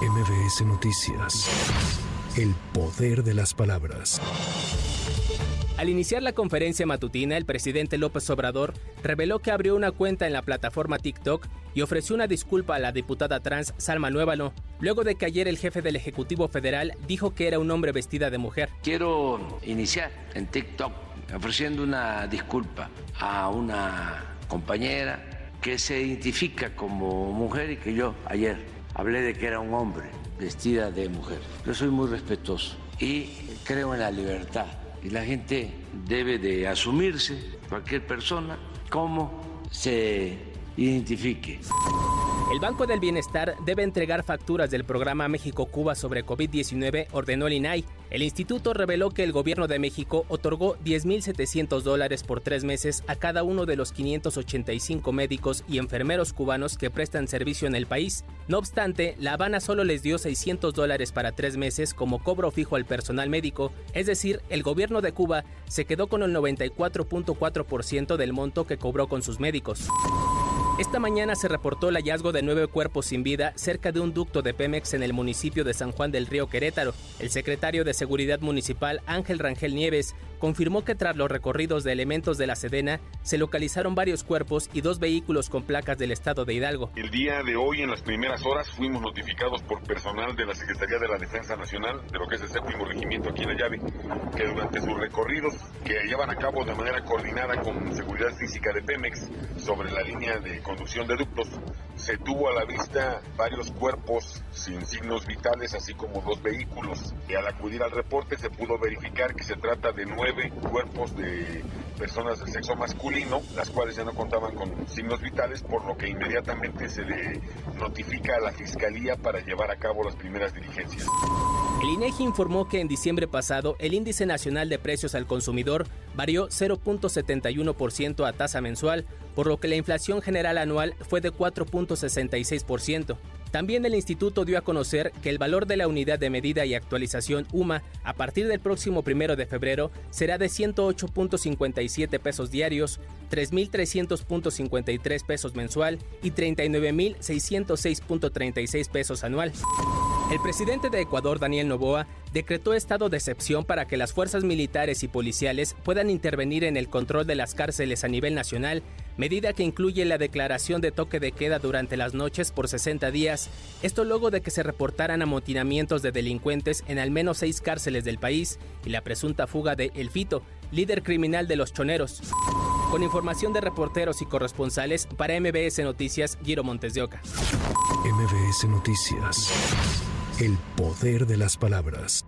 MBS Noticias. El poder de las palabras. Al iniciar la conferencia matutina, el presidente López Obrador reveló que abrió una cuenta en la plataforma TikTok y ofreció una disculpa a la diputada trans Salma Nuévalo, luego de que ayer el jefe del Ejecutivo Federal dijo que era un hombre vestida de mujer. Quiero iniciar en TikTok ofreciendo una disculpa a una compañera que se identifica como mujer y que yo ayer hablé de que era un hombre vestida de mujer. Yo soy muy respetuoso y creo en la libertad y la gente debe de asumirse, cualquier persona, como se identifique. El Banco del Bienestar debe entregar facturas del programa México-Cuba sobre COVID-19, ordenó el INAI. El instituto reveló que el gobierno de México otorgó 10.700 dólares por tres meses a cada uno de los 585 médicos y enfermeros cubanos que prestan servicio en el país. No obstante, La Habana solo les dio 600 dólares para tres meses como cobro fijo al personal médico, es decir, el gobierno de Cuba se quedó con el 94.4% del monto que cobró con sus médicos. Esta mañana se reportó el hallazgo de nueve cuerpos sin vida cerca de un ducto de Pemex en el municipio de San Juan del Río Querétaro. El secretario de Seguridad Municipal, Ángel Rangel Nieves, confirmó que tras los recorridos de elementos de la Sedena, se localizaron varios cuerpos y dos vehículos con placas del estado de Hidalgo. El día de hoy, en las primeras horas, fuimos notificados por personal de la Secretaría de la Defensa Nacional, de lo que es el séptimo regimiento aquí en la llave, que durante sus recorridos que llevan a cabo de manera coordinada con Seguridad Física de Pemex sobre la línea de conducción de ductos, se tuvo a la vista varios cuerpos sin signos vitales, así como dos vehículos. Y al acudir al reporte se pudo verificar que se trata de nueve cuerpos de personas del sexo masculino, las cuales ya no contaban con signos vitales, por lo que inmediatamente se le notifica a la Fiscalía para llevar a cabo las primeras diligencias. El INEGI informó que en diciembre pasado el índice nacional de precios al consumidor varió 0.71% a tasa mensual, por lo que la inflación general anual fue de 4.66%. También el instituto dio a conocer que el valor de la unidad de medida y actualización UMA a partir del próximo primero de febrero será de 108.57 pesos diarios, 3.300.53 pesos mensual y 39.606.36 pesos anual. El presidente de Ecuador, Daniel Noboa, decretó estado de excepción para que las fuerzas militares y policiales puedan intervenir en el control de las cárceles a nivel nacional, medida que incluye la declaración de toque de queda durante las noches por 60 días, esto luego de que se reportaran amotinamientos de delincuentes en al menos seis cárceles del país y la presunta fuga de El Fito, líder criminal de los choneros. Con información de reporteros y corresponsales para MBS Noticias, Giro Montes de Oca. MBS Noticias. El poder de las palabras.